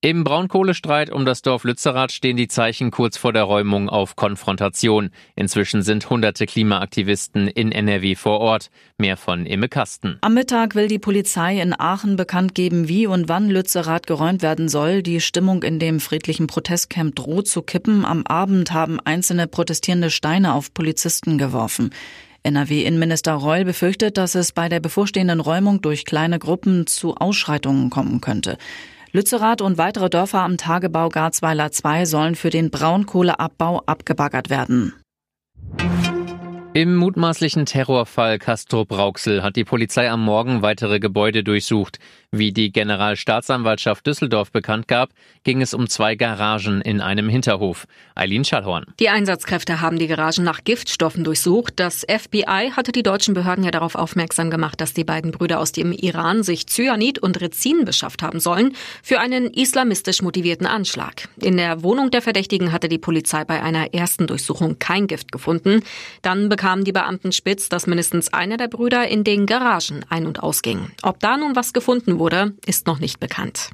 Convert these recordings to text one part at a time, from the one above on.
Im Braunkohlestreit um das Dorf Lützerath stehen die Zeichen kurz vor der Räumung auf Konfrontation. Inzwischen sind hunderte Klimaaktivisten in NRW vor Ort. Mehr von Imme Kasten. Am Mittag will die Polizei in Aachen bekannt geben, wie und wann Lützerath geräumt werden soll. Die Stimmung in dem friedlichen Protestcamp droht zu kippen. Am Abend haben einzelne protestierende Steine auf Polizisten geworfen. NRW-Innenminister Reul befürchtet, dass es bei der bevorstehenden Räumung durch kleine Gruppen zu Ausschreitungen kommen könnte. Lützerath und weitere Dörfer am Tagebau Garzweiler 2 sollen für den Braunkohleabbau abgebaggert werden. Im mutmaßlichen Terrorfall Castro Brauxel hat die Polizei am Morgen weitere Gebäude durchsucht. Wie die Generalstaatsanwaltschaft Düsseldorf bekannt gab, ging es um zwei Garagen in einem Hinterhof. Eileen Schallhorn. Die Einsatzkräfte haben die Garagen nach Giftstoffen durchsucht. Das FBI hatte die deutschen Behörden ja darauf aufmerksam gemacht, dass die beiden Brüder aus dem Iran sich Cyanid und Rezin beschafft haben sollen für einen islamistisch motivierten Anschlag. In der Wohnung der Verdächtigen hatte die Polizei bei einer ersten Durchsuchung kein Gift gefunden. Dann bekamen die Beamten spitz, dass mindestens einer der Brüder in den Garagen ein- und ausging. Ob da nun was gefunden wurde, ist noch nicht bekannt.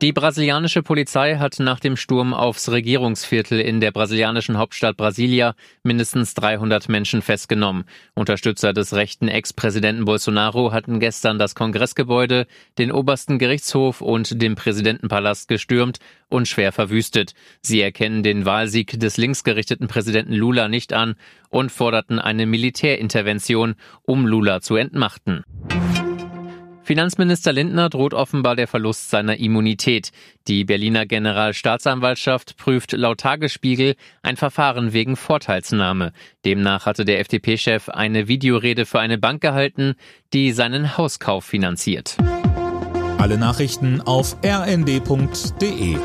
Die brasilianische Polizei hat nach dem Sturm aufs Regierungsviertel in der brasilianischen Hauptstadt Brasilia mindestens 300 Menschen festgenommen. Unterstützer des rechten Ex-Präsidenten Bolsonaro hatten gestern das Kongressgebäude, den obersten Gerichtshof und den Präsidentenpalast gestürmt und schwer verwüstet. Sie erkennen den Wahlsieg des linksgerichteten Präsidenten Lula nicht an und forderten eine Militärintervention, um Lula zu entmachten. Finanzminister Lindner droht offenbar der Verlust seiner Immunität. Die Berliner Generalstaatsanwaltschaft prüft laut Tagesspiegel ein Verfahren wegen Vorteilsnahme. Demnach hatte der FDP-Chef eine Videorede für eine Bank gehalten, die seinen Hauskauf finanziert. Alle Nachrichten auf rnd.de